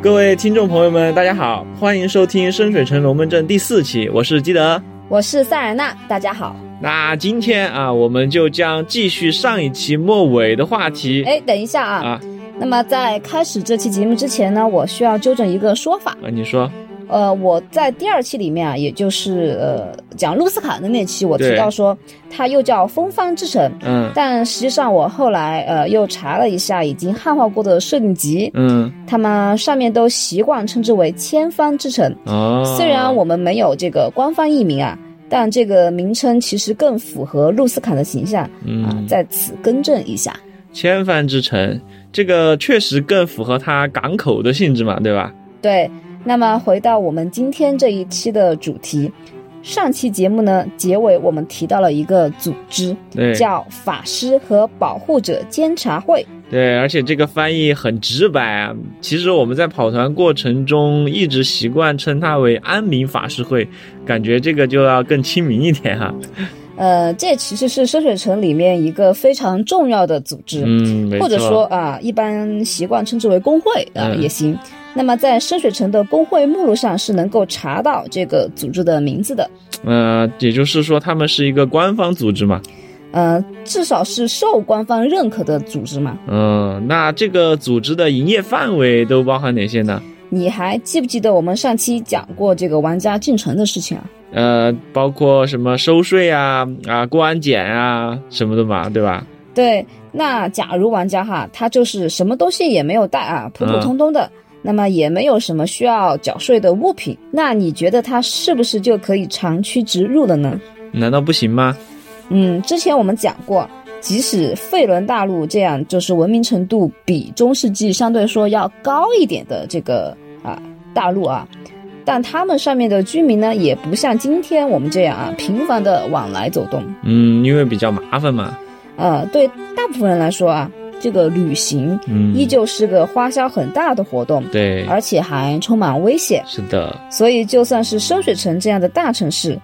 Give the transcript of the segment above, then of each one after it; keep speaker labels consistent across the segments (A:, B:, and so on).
A: 各位听众朋友们，大家好，欢迎收听《深水城龙门阵》第四期，我是基德，
B: 我是塞尔娜，大家好。
A: 那今天啊，我们就将继续上一期末尾的话题。
B: 哎，等一下啊，啊，那么在开始这期节目之前呢，我需要纠正一个说法
A: 啊，你说。
B: 呃，我在第二期里面啊，也就是呃讲露斯卡的那期，我提到说它又叫风帆之城，
A: 嗯，
B: 但实际上我后来呃又查了一下已经汉化过的设定集，
A: 嗯，
B: 他们上面都习惯称之为千帆之城，
A: 哦，
B: 虽然我们没有这个官方译名啊，但这个名称其实更符合露斯卡的形象，
A: 啊，
B: 在此更正一下，
A: 千帆之城这个确实更符合它港口的性质嘛，对吧？
B: 对。那么回到我们今天这一期的主题，上期节目呢结尾我们提到了一个组织，叫法师和保护者监察会。
A: 对，而且这个翻译很直白啊。其实我们在跑团过程中一直习惯称它为安民法师会，感觉这个就要更亲民一点哈。
B: 呃，这其实是深水城里面一个非常重要的组织，
A: 嗯，
B: 或者说啊，一般习惯称之为工会啊也行。那么，在深水城的工会目录上是能够查到这个组织的名字的。
A: 呃，也就是说，他们是一个官方组织嘛？
B: 呃，至少是受官方认可的组织嘛？
A: 嗯，那这个组织的营业范围都包含哪些呢？
B: 你还记不记得我们上期讲过这个玩家进城的事情啊？
A: 呃，包括什么收税啊、啊过安检啊什么的嘛，对吧？
B: 对。那假如玩家哈，他就是什么东西也没有带啊，普普通通的。那么也没有什么需要缴税的物品，那你觉得它是不是就可以长驱直入了呢？
A: 难道不行吗？
B: 嗯，之前我们讲过，即使费伦大陆这样就是文明程度比中世纪相对说要高一点的这个啊大陆啊，但他们上面的居民呢，也不像今天我们这样啊频繁的往来走动。
A: 嗯，因为比较麻烦嘛。
B: 呃，对大部分人来说啊。这个旅行，
A: 嗯，
B: 依旧是个花销很大的活动，
A: 对，
B: 而且还充满危险。
A: 是的，
B: 所以就算是深水城这样的大城市，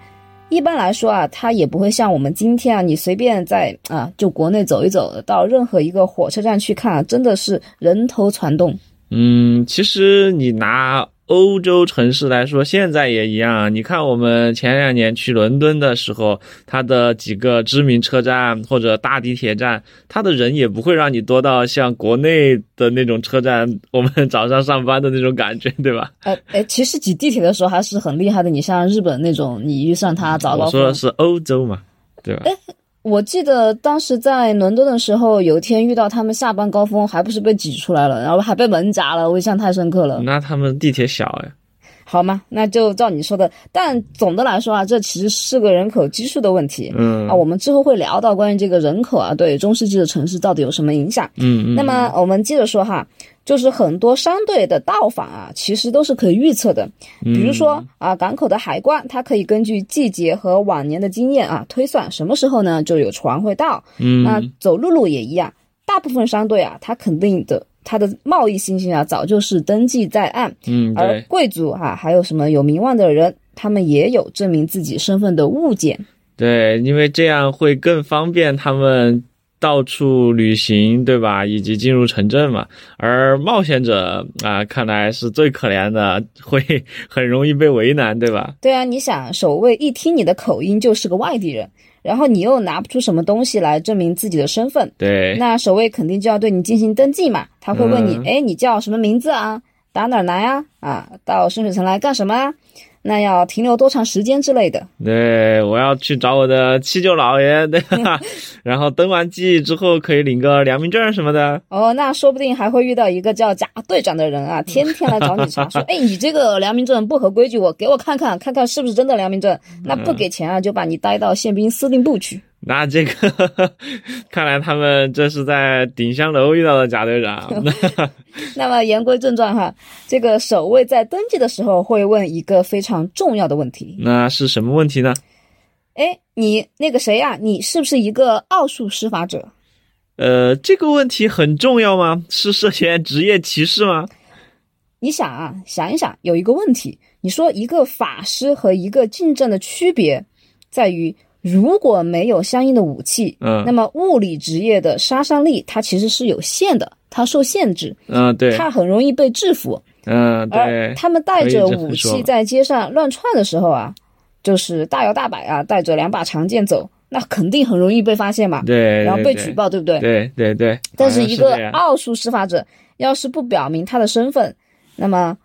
B: 一般来说啊，它也不会像我们今天啊，你随便在啊，就国内走一走，到任何一个火车站去看啊，真的是人头攒动。
A: 嗯，其实你拿。欧洲城市来说，现在也一样。你看，我们前两年去伦敦的时候，它的几个知名车站或者大地铁站，它的人也不会让你多到像国内的那种车站，我们早上上班的那种感觉，对吧？
B: 哎哎，其实挤地铁的时候还是很厉害的。你像日本那种，你遇上它早高
A: 峰，我说的是欧洲嘛，对吧？
B: 哎。我记得当时在伦敦的时候，有一天遇到他们下班高峰，还不是被挤出来了，然后还被门夹了，我印象太深刻了。
A: 那他们地铁小哎？
B: 好吗？那就照你说的。但总的来说啊，这其实是个人口基数的问题。
A: 嗯
B: 啊，我们之后会聊到关于这个人口啊，对中世纪的城市到底有什么影响？
A: 嗯嗯。
B: 那么我们接着说哈。就是很多商队的到访啊，其实都是可以预测的。比如说啊，港口的海关，它可以根据季节和往年的经验啊，推算什么时候呢就有船会到。
A: 嗯，
B: 那走陆路也一样，大部分商队啊，它肯定的，它的贸易信息啊，早就是登记在案。
A: 嗯，
B: 而贵族哈，还有什么有名望的人，他们也有证明自己身份的物件。
A: 对，因为这样会更方便他们。到处旅行，对吧？以及进入城镇嘛。而冒险者啊，看来是最可怜的，会 很容易被为难，对吧？
B: 对啊，你想，守卫一听你的口音就是个外地人，然后你又拿不出什么东西来证明自己的身份，
A: 对，
B: 那守卫肯定就要对你进行登记嘛。他会问你，哎，你叫什么名字啊？打哪儿来啊？啊，到深水城来干什么？那要停留多长时间之类的？
A: 对，我要去找我的七舅姥爷，对吧？然后登完记之后可以领个良民证什么的。
B: 哦，那说不定还会遇到一个叫贾队长的人啊，天天来找你查，说，哎，你这个良民证不合规矩，我给我看看，看看是不是真的良民证。那不给钱啊，就把你带到宪兵司令部去。
A: 那这个，看来他们这是在顶香楼遇到的贾队长。
B: 那么言归正传哈，这个守卫在登记的时候会问一个非常重要的问题。
A: 那是什么问题呢？
B: 哎，你那个谁呀？你是不是一个奥数施法者？
A: 呃，这个问题很重要吗？是涉嫌职业歧视吗？
B: 你想啊，想一想，有一个问题，你说一个法师和一个近战的区别在于。如果没有相应的武器，
A: 嗯，
B: 那么物理职业的杀伤力它其实是有限的，它受限制，
A: 嗯，对，
B: 它很容易被制服。
A: 嗯，
B: 而
A: 对，
B: 他们带着武器在街上乱窜的时候啊，就是大摇大摆啊，带着两把长剑走，那肯定很容易被发现嘛，
A: 对，对
B: 然后被举，报，对不对？
A: 对对对对。
B: 但是一个奥数施法者要是不表明他的身份，那么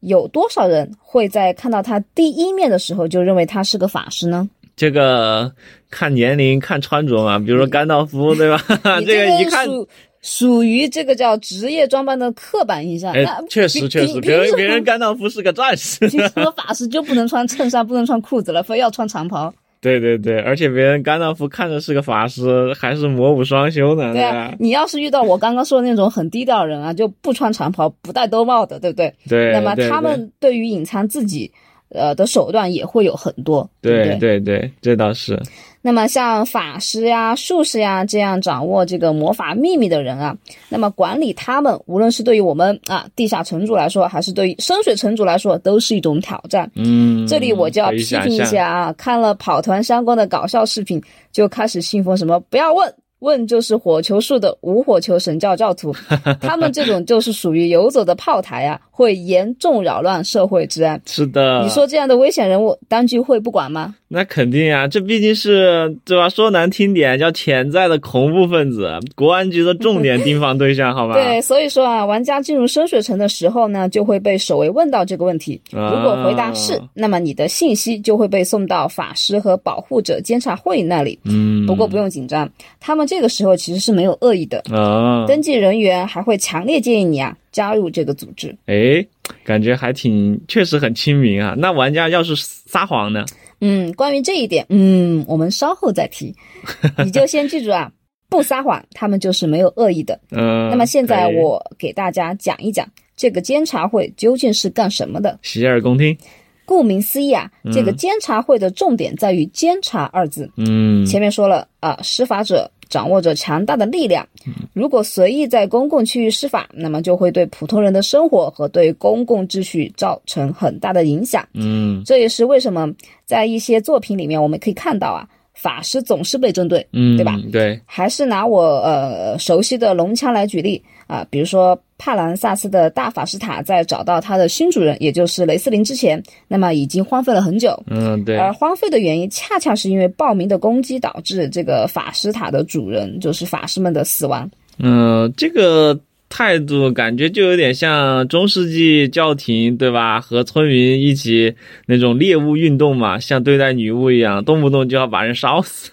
B: 有多少人会在看到他第一面的时候就认为他是个法师呢？
A: 这个看年龄、看穿着嘛，比如说甘道夫，对吧？
B: 你
A: 这个一看，
B: 属属于这个叫职业装扮的刻板印象。
A: 确实确实，
B: 凭凭什么
A: 别人别人甘道夫是个战士，
B: 凭什么法师就不能穿衬衫，不能穿裤子了，非要穿长袍？
A: 对对对，而且别人甘道夫看着是个法师，还是魔武双修呢，
B: 对啊，你要是遇到我刚刚说的那种很低调的人啊，就不穿长袍、不戴兜帽的，对不对？
A: 对，
B: 那么他们对于隐藏自己，呃的手段也会有很多，对
A: 对
B: 对？
A: 这倒是，
B: 那么像法师呀、术士呀这样掌握这个魔法秘密的人啊，那么管理他们，无论是对于我们啊地下城主来说，还是对于深水城主来说，都是一种挑战。
A: 嗯，
B: 这里我就要批评一下啊，看了跑团相关的搞笑视频，就开始信奉什么不要问。问就是火球术的无火球神教教徒，他们这种就是属于游走的炮台啊，会严重扰乱社会治安。
A: 是的，
B: 你说这样的危险人物，当局会不管吗？
A: 那肯定呀、这毕竟是对吧？说难听点，叫潜在的恐怖分子，国安局的重点盯防对象，好吧？
B: 对，所以说啊，玩家进入深水城的时候呢，就会被守卫问到这个问题。
A: 啊
B: 如果回答是，那么你的信息就会被送到法师和保护者监察会那里。
A: 嗯，
B: 不过不用紧张，他们这个时候其实是没有恶意的。
A: 啊，
B: 登记人员还会强烈建议你啊加入这个组织。
A: 哎，感觉还挺，确实很亲民啊。那玩家要是撒谎呢？
B: 嗯，关于这一点，嗯，我们稍后再提。你就先记住啊，不撒谎，他们就是没有恶意的。
A: 嗯，
B: 那么现在我给大家讲一讲这个监察会究竟是干什么的。
A: 洗耳恭听。
B: 顾名思义啊，这个
A: 嗯
B: 监察会的重点在于“监察”二字。
A: 嗯，
B: 前面说了啊，施法者掌握着强大的力量，
A: 嗯
B: 如果随意在公共区域施法，那么就会对普通人的生活和对公共秩序造成很大的影响。
A: 嗯
B: 这也是为什么在一些作品里面我们可以看到啊，法师总是被针对。
A: 嗯，
B: 对吧？
A: 对，
B: 还是拿我呃熟悉的龙枪来举例啊、比如说帕兰萨斯的大法师塔在找到它的新主人，也就是雷斯林之前，那么已经荒废了很久。
A: 嗯对，
B: 而荒废的原因，恰恰是因为暴民的攻击导致这个法师塔的主人，就是法师们的死亡。
A: 嗯，这个态度感觉就有点像中世纪教廷，对吧？和村民一起那种猎物运动嘛，像对待女巫一样，动不动就要把人烧死。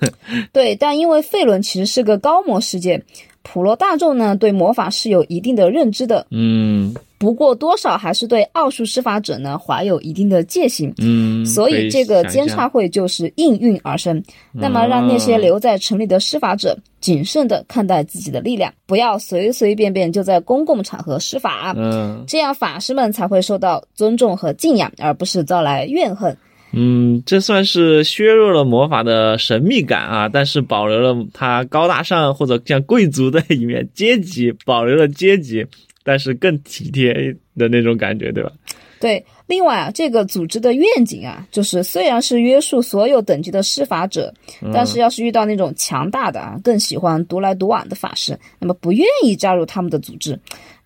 B: 对，但因为费伦其实是个高魔世界，普罗大众呢对魔法是有一定的认知的，
A: 嗯。
B: 不过多少还是对奥数施法者呢怀有一定的戒心。
A: 嗯，
B: 所以这个监察会就是应运而生，那么让那些留在城里的施法者谨慎地看待自己的力量，不要随随便便就在公共场合施法，
A: 嗯。
B: 这样法师们才会受到尊重和敬仰，而不是招来怨恨。
A: 嗯，这算是削弱了魔法的神秘感啊，但是保留了它高大上或者像贵族的一面，阶级保留了阶级，但是更体贴的那种感觉，对吧？
B: 对，另外啊，这个组织的愿景啊，就是虽然是约束所有等级的施法者，但是要是遇到那种强大的啊，更喜欢独来独往的法师，那么不愿意加入他们的组织，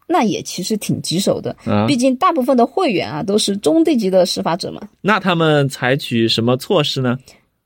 B: 那也其实挺棘手的。
A: 啊
B: 毕，竟大部分的会员啊都是中低级的施法者嘛。
A: 那他们采取什么措施呢？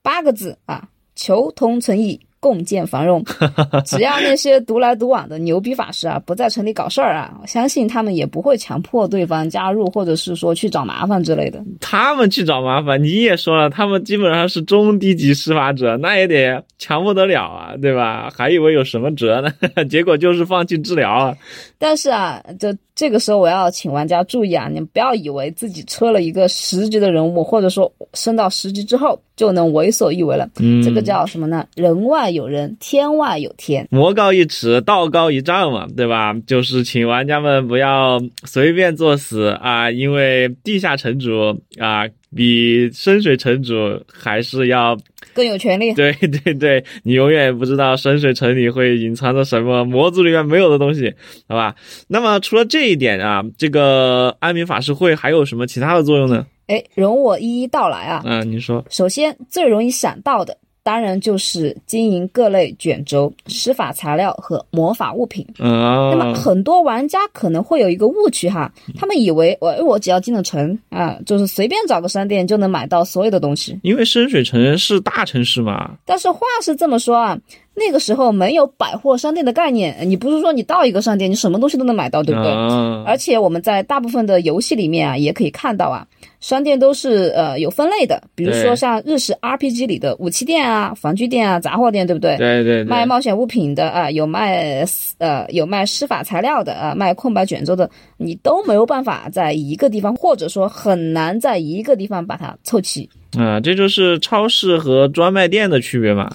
B: 八个字啊，求同存异，共建繁荣。只要那些独来独往的牛逼法师啊不在城里搞事儿啊，我相信他们也不会强迫对方加入，或者是说去找麻烦之类的。
A: 他们去找麻烦，你也说了，他们基本上是中低级施法者，那也得强不得了啊，对吧？还以为有什么辙呢，结果就是放弃治疗啊。
B: 但是啊，这这个时候我要请玩家注意啊，你们不要以为自己车了一个十级的人物，或者说升到十级之后就能为所欲为了。
A: 嗯，
B: 这个叫什么呢？人外有人，天外有天。
A: 魔高一尺，道高一丈嘛，对吧？就是请玩家们不要随便作死啊，因为地下城主啊，比深水城主还是要
B: 更有权利。
A: 对 对对，你永远不知道深水城里会隐藏着什么魔族里面没有的东西，好吧？那么除了这一点啊，这个安民法师会还有什么其他的作用呢？
B: 哎，容我一一道来啊。
A: 嗯，你说，
B: 首先，最容易想到的当然就是经营各类卷轴、施法材料和魔法物品。那么
A: 啊，
B: 很多玩家可能会有一个误区哈，他们以为我我只要进了城啊，就是随便找个商店就能买到所有的东西。
A: 因为深水城是大城市嘛，
B: 但是话是这么说啊，那个时候没有百货商店的概念，你不是说你到一个商店你什么东西都能买到，对不对？
A: 啊，
B: 而且我们在大部分的游戏里面啊，也可以看到啊，商店都是呃有分类的，比如说像日式 RPG 里的武器店啊、防具店啊、杂货店，对不对？
A: 对对对，
B: 卖冒险物品的啊，有卖呃有卖施法材料的啊，卖空白卷轴的，你都没有办法在一个地方，或者说很难在一个地方把它凑齐。
A: 啊，这就是超市和专卖店的区别嘛。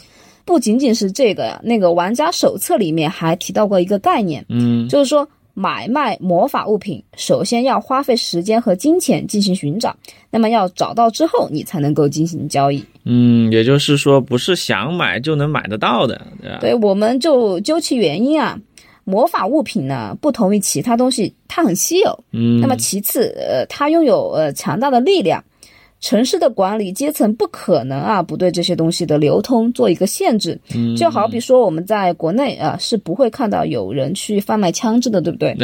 B: 不仅仅是这个呀，那个玩家手册里面还提到过一个概念，
A: 嗯
B: 就是说买卖魔法物品，首先要花费时间和金钱进行寻找，那么要找到之后，你才能够进行交易。
A: 嗯，也就是说，不是想买就能买得到的，对吧？
B: 对，我们就究其原因啊，魔法物品呢不同于其他东西，它很稀有。
A: 嗯，
B: 那么其次，呃，它拥有呃强大的力量。城市的管理阶层不可能啊不对这些东西的流通做一个限制，
A: 嗯
B: 就好比说我们在国内啊是不会看到有人去贩卖枪支的，对不对？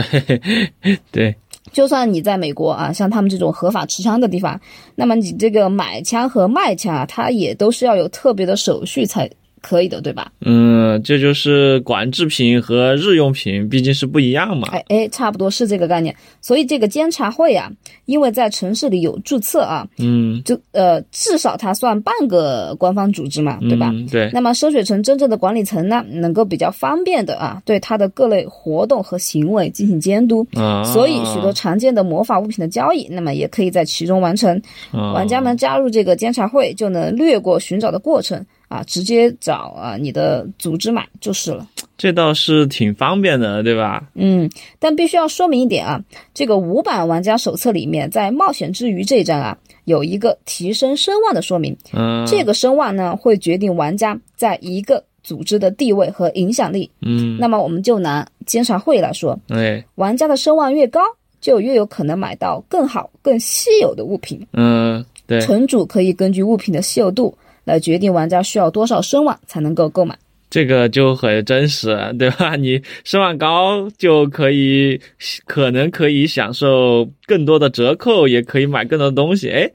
A: 对，
B: 就算你在美国啊，像他们这种合法持枪的地方，那么你这个买枪和卖枪啊，它也都是要有特别的手续才可以的，对吧？
A: 嗯，这就是管制品和日用品毕竟是不一样嘛。
B: 哎哎，差不多是这个概念。所以这个监察会啊，因为在城市里有注册啊，
A: 嗯，
B: 就呃至少它算半个官方组织嘛，对吧？
A: 嗯对，
B: 那么深水城真正的管理层呢，能够比较方便的啊，对它的各类活动和行为进行监督。
A: 啊，
B: 所以，许多常见的魔法物品的交易，那么也可以在其中完成。
A: 啊
B: 玩家们加入这个监察会，就能略过寻找的过程啊，直接找啊你的组织买就是了。
A: 这倒是挺方便的，对吧？
B: 嗯，但必须要说明一点啊，这个五版玩家手册里面，在冒险之余这一章啊，有一个提升声望的说明。
A: 嗯，
B: 这个声望呢，会决定玩家在一个组织的地位和影响力。
A: 嗯，
B: 那么我们就拿监察会来说，
A: 哎，
B: 玩家的声望越高，就越有可能买到更好、更稀有的物品。
A: 嗯，对，
B: 城主可以根据物品的稀有度来决定玩家需要多少声望才能够购买。
A: 这个就很真实，对吧？你声望高就可以，可能可以享受更多的折扣，也可以买更多的东西。哎，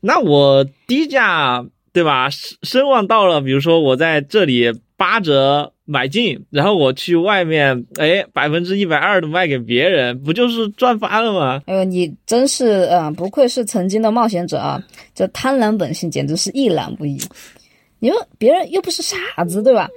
A: 那我低价，对吧？声望到了，比如说我在这里八折买进，然后我去外面，哎，百分之一百二的卖给别人，不就是赚翻了吗？
B: 哎呦，你真是啊、不愧是曾经的冒险者啊！这贪婪本性简直是一览无遗。你说别人又不是傻子，对吧？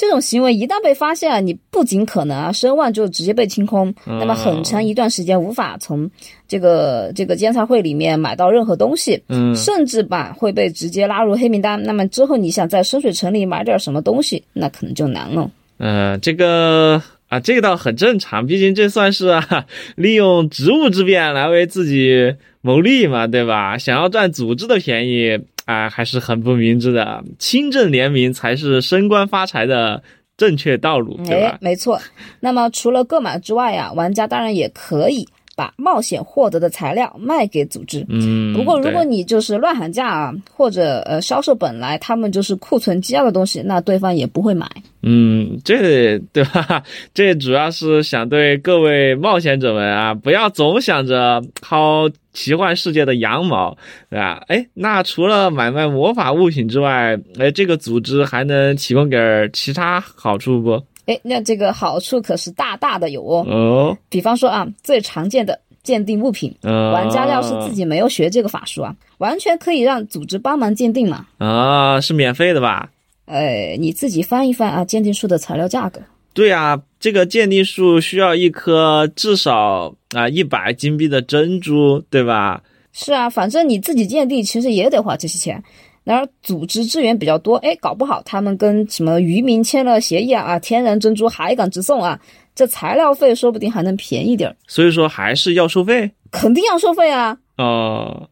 B: 这种行为一旦被发现啊，你不仅可能啊声望就直接被清空，那么很长一段时间无法从这个这个监察会里面买到任何东西，
A: 嗯，
B: 甚至吧会被直接拉入黑名单。那么之后你想在深水城里买点什么东西，那可能就难了。
A: 呃，这个啊，这个倒很正常，毕竟这算是啊，利用职务之便来为自己谋利嘛，对吧？想要占组织的便宜啊，还是很不明智的。清正廉明才是升官发财的正确道路，对吧，？
B: 没错。那么除了购买之外呀、玩家当然也可以把冒险获得的材料卖给组织。
A: 嗯，
B: 不过，如果你就是乱喊价啊，或者呃销售本来他们就是库存积压的东西，那对方也不会买。
A: 嗯，这对吧？这主要是想对各位冒险者们啊，不要总想着薅奇幻世界的羊毛，对吧？哎，那除了买卖魔法物品之外，哎，这个组织还能提供点儿其他好处不？
B: 哎，那这个好处可是大大的有哦。
A: 哦，
B: 比方说啊，最常见的鉴定物品，
A: 呃，
B: 玩家要是自己没有学这个法术啊，完全可以让组织帮忙鉴定嘛。
A: 啊，是免费的吧？
B: 呃，你自己翻一翻啊，鉴定书的材料价格。
A: 对啊，这个鉴定术需要一颗至少啊一百金币的珍珠，对吧？
B: 是啊，反正你自己鉴定其实也得花这些钱。然而组织资源比较多，哎，搞不好他们跟什么渔民签了协议啊，啊，天然珍珠海港直送啊，这材料费说不定还能便宜点儿，
A: 所以说还是要收费
B: 肯定要收费啊。
A: 哦。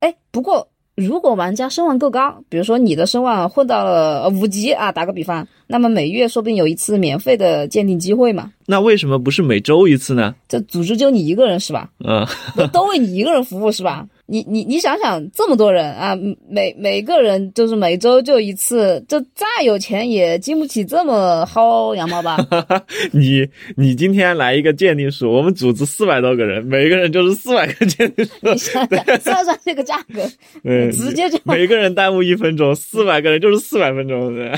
B: 哎，不过如果玩家声望够高，比如说你的声望混到了呃五级啊，打个比方，那么每月说不定有一次免费的鉴定机会嘛。
A: 那为什么不是每周一次呢？
B: 这组织就你一个人是吧？
A: 嗯，
B: 都都为你一个人服务是吧？你你你想想，这么多人啊，每每个人就是每周就一次，就再有钱也经不起这么薅羊毛吧？
A: 你你今天来一个鉴定书，我们组织四百多个人，每个人就是四百个鉴定书，
B: 你想想算算这个价格，
A: 对，
B: 直接就
A: 每个人耽误一分钟，四百个人就是四百分钟，对。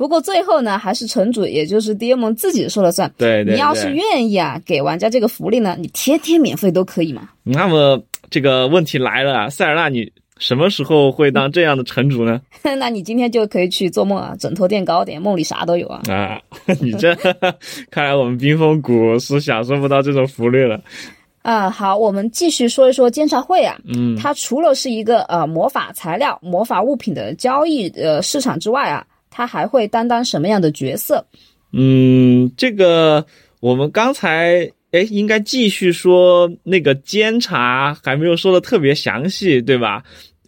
B: 不过最后呢，还是城主，也就是 D M 自己说了算。
A: 对对，
B: 你要是愿意啊，给玩家这个福利呢，你天天免费都可以嘛。
A: 那么这个问题来了，塞尔纳，你什么时候会当这样的城主呢？
B: 那你今天就可以去做梦啊，枕头垫高点，梦里啥都有啊。
A: 啊，你这 看来我们冰封谷是享受不到这种福利了。
B: 啊，好，我们继续说一说监察会啊。
A: 嗯，
B: 它除了是一个呃魔法材料、魔法物品的交易呃市场之外啊。他还会担当什么样的角色？
A: 嗯，这个我们刚才哎，应该继续说那个监察，还没有说的特别详细，对吧？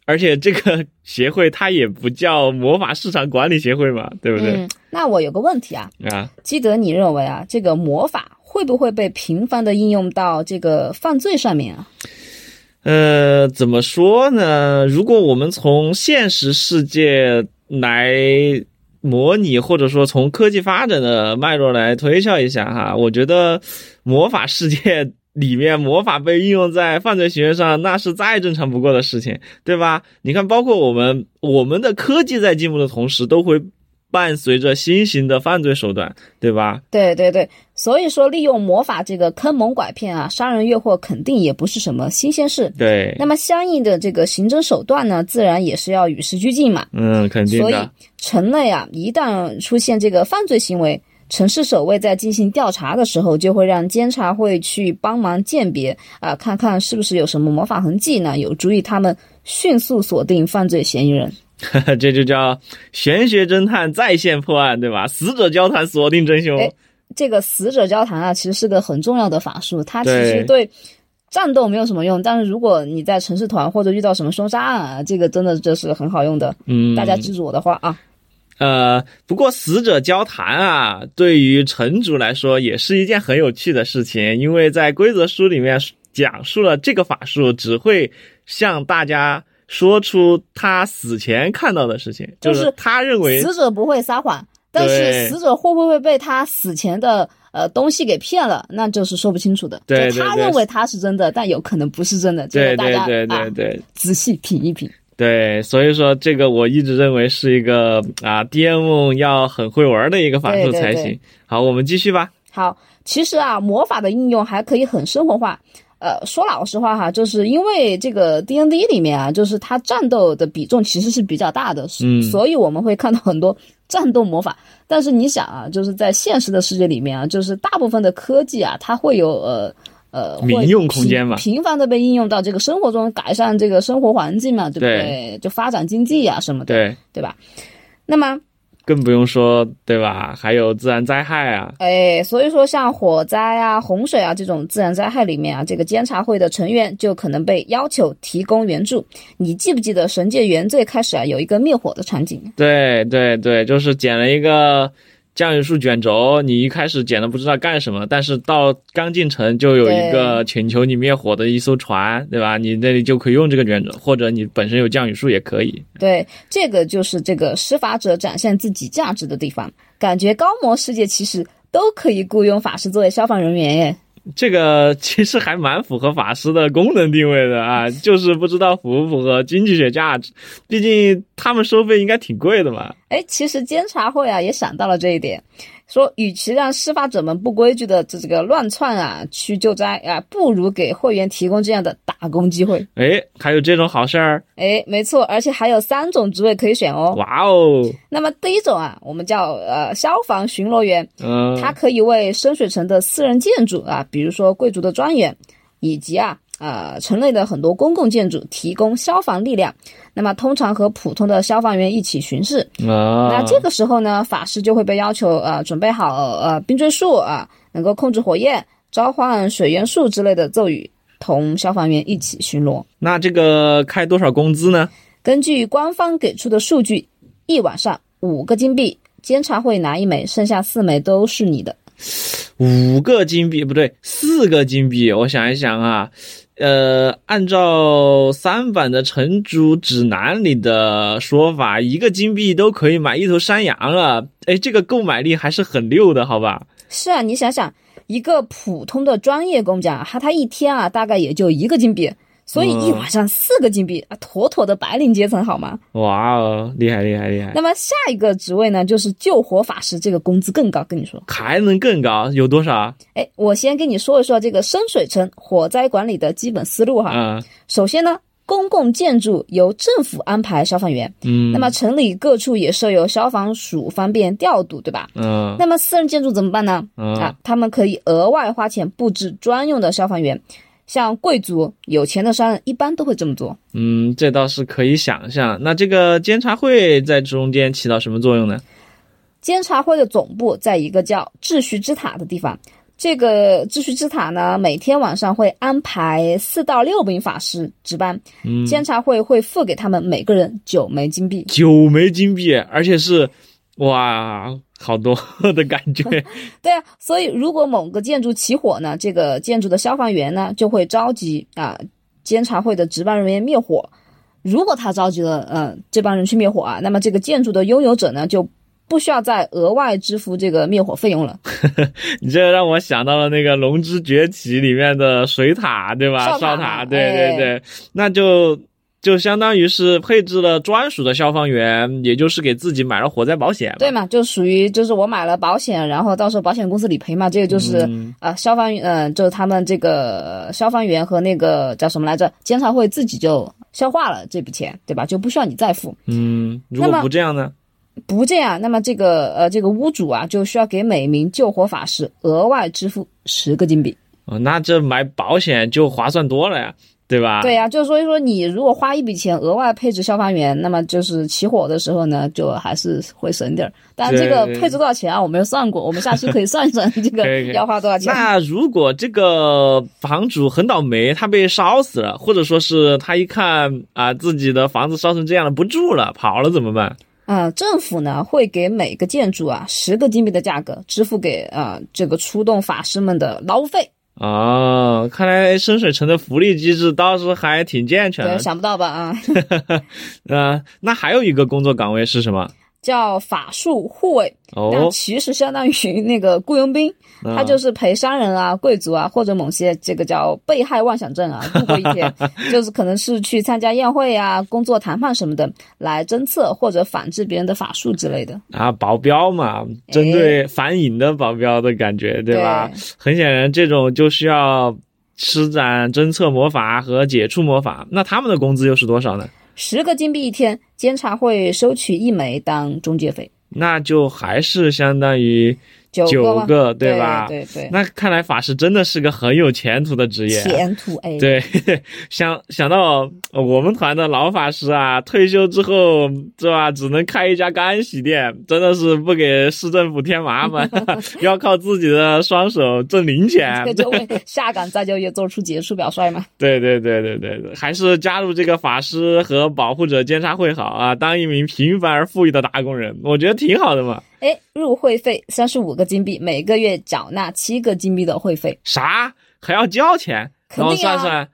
A: 而且这个协会它也不叫魔法市场管理协会嘛，对不对？
B: 嗯，那我有个问题啊，
A: 啊，
B: 基德，你认为啊，这个魔法会不会被频繁的应用到这个犯罪上面啊？
A: 呃，怎么说呢？如果我们从现实世界来。模拟或者说从科技发展的脉络来推敲一下哈，我觉得魔法世界里面魔法被应用在犯罪行为上，那是再正常不过的事情，对吧？你看，包括我们我们的科技在进步的同时，都会。伴随着新型的犯罪手段，对吧？
B: 对对对，所以说利用魔法这个坑蒙拐骗啊，杀人越货肯定也不是什么新鲜事。
A: 对，
B: 那么相应的这个刑侦手段呢，自然也是要与时俱进嘛。
A: 嗯，肯定
B: 的。所以城内啊，一旦出现这个犯罪行为，城市守卫在进行调查的时候，就会让监察会去帮忙鉴别啊，看看是不是有什么魔法痕迹呢，有助于他们迅速锁定犯罪嫌疑人。
A: 这就叫玄学侦探在线破案，对吧？死者交谈锁定真凶。
B: 这个死者交谈啊，其实是个很重要的法术，它其实对战斗没有什么用，但是如果你在城市团或者遇到什么凶杀案啊，这个真的就是很好用的。
A: 嗯，
B: 大家记住我的话啊。
A: 呃，不过死者交谈啊，对于城主来说也是一件很有趣的事情，因为在规则书里面讲述了这个法术只会向大家。说出他死前看到的事情，就是他认为
B: 死者不会撒谎，但是死者会不会被他死前的呃东西给骗了，那就是说不清楚的。
A: 对，
B: 他认为他是真的，但有可能不是真的。
A: 对
B: 对
A: 对对对，
B: 仔细品一品。
A: 对，所以说这个我一直认为是一个啊，DM 要很会玩的一个法术才行。好，我们继续吧。
B: 好，其实啊，魔法的应用还可以很生活化。呃，说老实话哈，就是因为这个 D N D 里面啊，就是它战斗的比重其实是比较大的，
A: 嗯，
B: 所以我们会看到很多战斗魔法。但是你想啊，就是在现实的世界里面啊，就是大部分的科技啊，它会有呃呃
A: 民用空间嘛，
B: 频繁的被应用到这个生活中，改善这个生活环境嘛，对不对？就发展经济啊什么的，
A: 对
B: 对吧？那么。
A: 更不用说，对吧？还有自然灾害啊，
B: 哎，所以说像火灾啊、洪水啊这种自然灾害里面啊，这个监察会的成员就可能被要求提供援助。你记不记得《神界原罪》开始啊有一个灭火的场景？
A: 对对对，就是捡了一个。降雨树卷轴，你一开始捡了不知道干什么，但是到刚进城就有一个请求你灭火的一艘船，对吧？你那里就可以用这个卷轴，或者你本身有降雨树也可以。
B: 对，这个就是这个施法者展现自己价值的地方。感觉高魔世界其实都可以雇佣法师作为消防人员耶。
A: 这个其实还蛮符合法师的功能定位的啊，就是不知道符不符合经济学价值，毕竟他们收费应该挺贵的嘛。
B: 哎，其实监察会啊也想到了这一点。说，与其让施法者们不规矩的这这个乱窜啊去救灾啊，不如给会员提供这样的打工机会。
A: 哎，还有这种好事儿？
B: 哎，没错，而且还有三种职位可以选哦。
A: 哇哦！
B: 那么第一种啊，我们叫呃消防巡逻员，
A: 嗯，
B: 他可以为深水城的私人建筑啊，比如说贵族的庄园，以及啊。呃，城内的很多公共建筑提供消防力量，那么通常和普通的消防员一起巡视。
A: 啊，
B: 那这个时候呢，法师就会被要求呃准备好呃冰锥术啊，能够控制火焰、召唤水元素之类的咒语，同消防员一起巡逻。
A: 那这个开多少工资呢？
B: 根据官方给出的数据，一晚上五个金币，监察会拿一枚，剩下四枚都是你的。
A: 五个金币不对，四个金币。我想一想啊，呃，按照三版的城主指南里的说法，一个金币都可以买一头山羊了。哎，这个购买力还是很六的，好吧？
B: 是啊，你想想，一个普通的专业工匠，他他一天啊，大概也就一个金币。所以一晚上四个金币啊，妥妥的白领阶层，好吗？
A: 哇哦，厉害厉害厉害！
B: 那么下一个职位呢，就是救火法师，这个工资更高。跟你说，
A: 还能更高？有多少？
B: 哎，我先跟你说一说这个深水城火灾管理的基本思路哈。
A: 嗯。
B: 首先呢，公共建筑由政府安排消防员。
A: 嗯。
B: 那么城里各处也设有消防署，方便调度，对吧？
A: 嗯。
B: 那么私人建筑怎么办呢？嗯啊，他们可以额外花钱布置专用的消防员。像贵族、有钱的商人一般都会这么做。
A: 嗯，这倒是可以想象。那这个监察会在中间起到什么作用呢？
B: 监察会的总部在一个叫秩序之塔的地方。这个秩序之塔呢，每天晚上会安排四到六名法师值班。
A: 嗯，
B: 监察会会付给他们每个人九枚金币。
A: 九枚金币，而且是，哇！好多的感觉，
B: 对啊，所以如果某个建筑起火呢，这个建筑的消防员呢就会召集啊监察会的值班人员灭火。如果他召集了嗯这帮人去灭火啊，那么这个建筑的拥有者呢就不需要再额外支付这个灭火费用了。
A: 你这让我想到了那个《龙之崛起》里面的水塔，对吧？
B: 哨
A: 塔，对对对，那就。就相当于是配置了专属的消防员，也就是给自己买了火灾保险，
B: 对嘛？就属于就是我买了保险，然后到时候保险公司理赔嘛。这个就是啊，消防员，嗯，就是他们这个消防员和那个叫什么来着？监察会自己就消化了这笔钱，对吧？就不需要你再付。
A: 嗯，如果不这样呢？
B: 不这样，那么这个呃，这个屋主啊，就需要给每名救火法师额外支付十个金币。
A: 哦，那这买保险就划算多了呀。对吧？
B: 对呀，就是所以说，你如果花一笔钱额外配置消防员，那么就是起火的时候呢，就还是会省点儿。但这个配置多少钱啊？我没有算过，我们下期可以算一算这个 要花多少钱。
A: 那如果这个房主很倒霉，他被烧死了，或者说是他一看啊自己的房子烧成这样了，不住了，跑了怎么办？
B: 啊，政府呢会给每个建筑啊十个金币的价格，支付给啊这个出动法师们的劳务费。
A: 哦，看来深水城的福利机制倒是还挺健全的。
B: 想不到吧？啊，
A: 呃，那还有一个工作岗位是什么？
B: 叫法术护卫，那其实相当于那个雇佣兵，他就是陪商人啊、贵族啊，或者某些这个叫被害妄想症啊 度过一天，就是可能是去参加宴会啊、工作谈判什么的，来侦测或者反制别人的法术之类的
A: 啊。保镖嘛，针对反隐的保镖的感觉，对吧？很显然，这种就需要施展侦测魔法和解除魔法。那他们的工资又是多少呢？
B: 十个金币一天，监察会收取一枚当中介费，
A: 那就还是相当于。九个，
B: 对
A: 吧？
B: 对对。
A: 那看来法师真的是个很有前途的职业。
B: 前途哎。
A: 对，想想到我们团的老法师啊，退休之后是吧，只能开一家干洗店，真的是不给市政府添麻烦，要靠自己的双手挣零钱。
B: 就为下岗再就业做出杰出表率嘛。
A: 对对对对对对，还是加入这个法师和保护者监察会好啊，当一名平凡而富裕的打工人，我觉得挺好的嘛。
B: 哎，入会费三十五个金币，每个月缴纳七个金币的会费。
A: 啥？还要交钱？
B: 然后
A: 算算，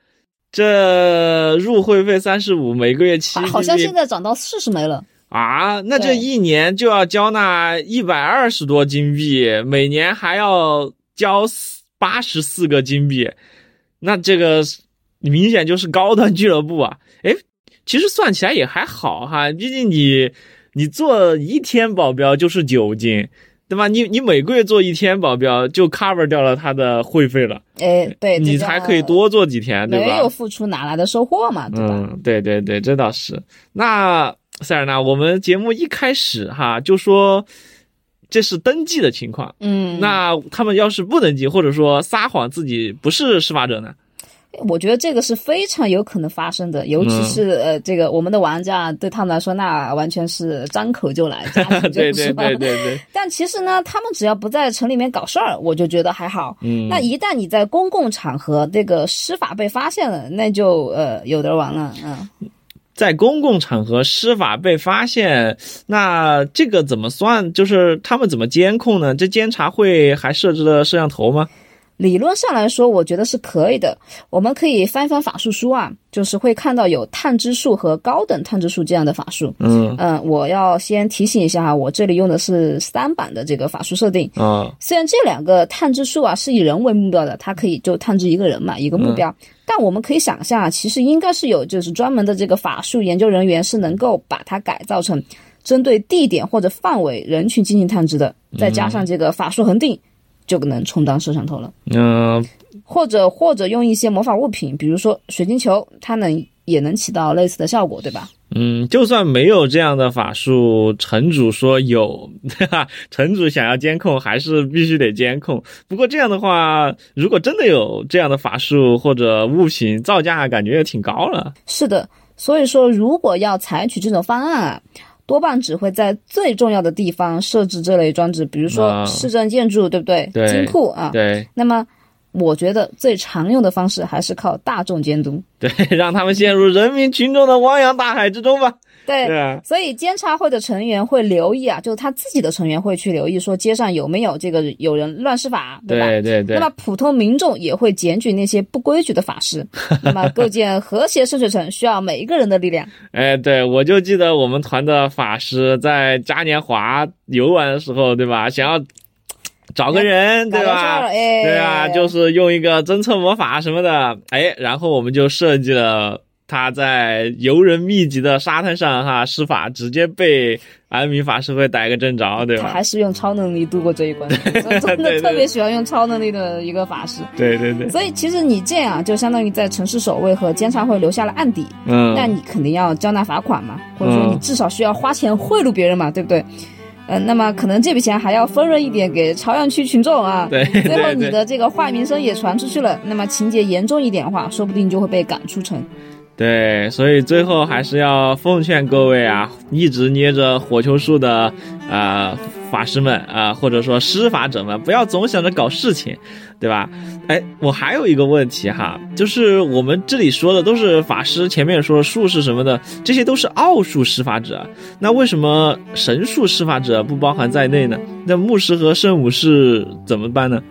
A: 这入会费三十五，每个月七。
B: 好像现在涨到四十枚了。
A: 啊，那这一年就要交纳一百二十多金币，每年还要交八十四个金币，那这个明显就是高端俱乐部啊！哎，其实算起来也还好哈，毕竟你。你做一天保镖就是九金，对吧？你你每个月做一天保镖就 cover 掉了他的会费了。
B: 哎，对，
A: 你才可以多做几天，对吧？
B: 没有付出哪来的收获嘛，对吧？
A: 嗯，对对对，这倒是。那塞尔纳，我们节目一开始哈就说这是登记的情况，
B: 嗯，
A: 那他们要是不登记，或者说撒谎自己不是施法者呢？
B: 我觉得这个是非常有可能发生的，尤其是呃，这个我们的玩家对他们来说，那完全是张口就来，
A: 对对对对对。
B: 但其实呢，他们只要不在城里面搞事儿，我就觉得还好。
A: 嗯。
B: 那一旦你在公共场合这个施法被发现了，那就呃有的玩了。嗯。
A: 在公共场合施法被发现，那这个怎么算？就是他们怎么监控呢？这监察会还设置了摄像头吗？
B: 理论上来说，我觉得是可以的。我们可以翻一翻法术书啊，就是会看到有探知术和高等探知术这样的法术。
A: 嗯
B: 嗯，我要先提醒一下哈，我这里用的是三版的这个法术设定。
A: 啊
B: 虽然这两个探知术啊是以人为目标的，它可以就探知一个人嘛，一个目标。但我们可以想象啊，其实应该是有就是专门的这个法术研究人员是能够把它改造成针对地点或者范围人群进行探知的，再加上这个法术恒定，就能充当摄像头了。
A: 嗯
B: 或者或者用一些魔法物品，比如说水晶球，它能也能起到类似的效果，对吧？
A: 嗯，就算没有这样的法术，城主说有，对吧？城主想要监控，还是必须得监控。不过这样的话，如果真的有这样的法术或者物品，造价感觉也挺高了。
B: 是的，所以说如果要采取这种方案啊，多半只会在最重要的地方设置这类装置，比如说
A: 啊
B: 市政建筑，对不对？
A: 对
B: 金库啊。
A: 对
B: 那么，我觉得最常用的方式还是靠大众监督。
A: 对，让他们陷入人民群众的汪洋大海之中吧。
B: 对。
A: 对啊，
B: 所以监察会的成员会留意啊，就是他自己的成员会去留意，说街上有没有这个有人乱施法，对吧？
A: 对对对
B: 那么普通民众也会检举那些不规矩的法师。那么构建和谐深水城需要每一个人的力量。
A: 哎，对，我就记得我们团的法师在嘉年华游玩的时候，对吧？想要找个人，对吧？
B: 哎，
A: 对啊，就是用一个侦测魔法什么的，哎，然后我们就设计了他在游人密集的沙滩上哈施法，直接被安民法师会逮个正着，对吧？
B: 他还是用超能力度过这一关，真的特别喜欢用超能力的一个法师。
A: 对对对，
B: 所以其实你这样就相当于在城市守卫和监察会留下了案底，
A: 嗯，
B: 那你肯定要交纳罚款嘛，或者说你至少需要花钱贿赂别人嘛，对不对？嗯、那么可能这笔钱还要分润一点给朝阳区群众啊。
A: 对
B: 最后你的这个坏名声也传出去了，那么情节严重一点的话，说不定就会被赶出城。
A: 对，所以最后还是要奉劝各位啊，一直捏着火球术的呃法师们啊、或者说施法者们，不要总想着搞事情，对吧？哎，我还有一个问题哈，就是我们这里说的都是法师，前面说术士什么的，这些都是奥术施法者，那为什么神术施法者不包含在内呢？那牧师和圣武士怎么办呢？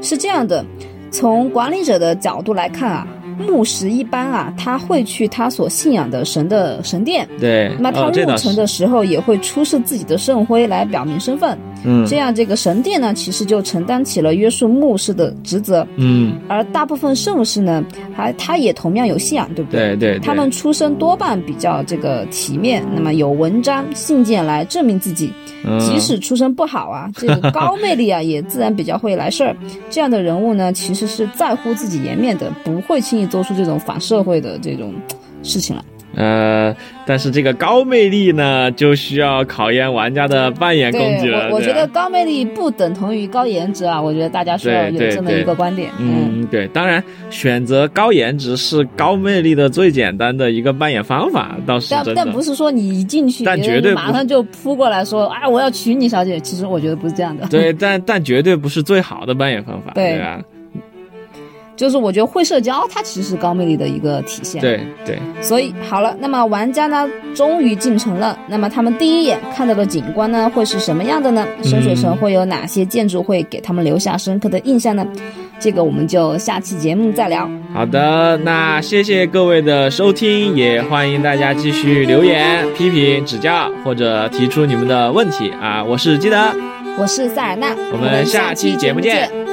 B: 是这样的，从管理者的角度来看啊，牧师一般啊，他会去他所信仰的神的神殿，
A: 对，
B: 那么他入城的时候也会出示自己的圣徽来表明身份，
A: 嗯。
B: 这样这个神殿呢，其实就承担起了约束牧师的职责，
A: 嗯，
B: 而大部分圣士呢，还他也同样有信仰，对不
A: 对？对，对
B: 他们出身多半比较这个体面，那么有文章信件来证明自己，
A: 嗯。
B: 即使出身不好啊，这个高魅力啊，也自然比较会来事儿。这样的人物呢，其实是在乎自己颜面的，不会轻易做出这种反社会的这种事情来。
A: 呃，但是这个高魅力呢，就需要考验玩家的扮演功底
B: 对
A: 了。
B: 我，我觉得高魅力不等同于高颜值啊，我觉得大家需要有这么一个观点。
A: 嗯，对，当然选择高颜值是高魅力的最简单的一个扮演方法，倒是
B: 但。但不是说你一进去，
A: 但绝对
B: 马上就扑过来说啊，我要娶你小姐。其实我觉得不是这样的。
A: 对，但但绝对不是最好的扮演方法，
B: 对
A: 对吧？
B: 就是我觉得会社交，它其实是高魅力的一个体现。
A: 对对，
B: 所以好了，那么玩家呢，终于进城了。那么他们第一眼看到的景观呢，会是什么样的呢？深水城会有哪些建筑会给他们留下深刻的印象呢？这个我们就下期节目再聊。
A: 好的，那谢谢各位的收听，也欢迎大家继续留言、批评、指教或者提出你们的问题啊！我是基德，
B: 我是塞尔纳，
A: 我们下期节目见
B: 见。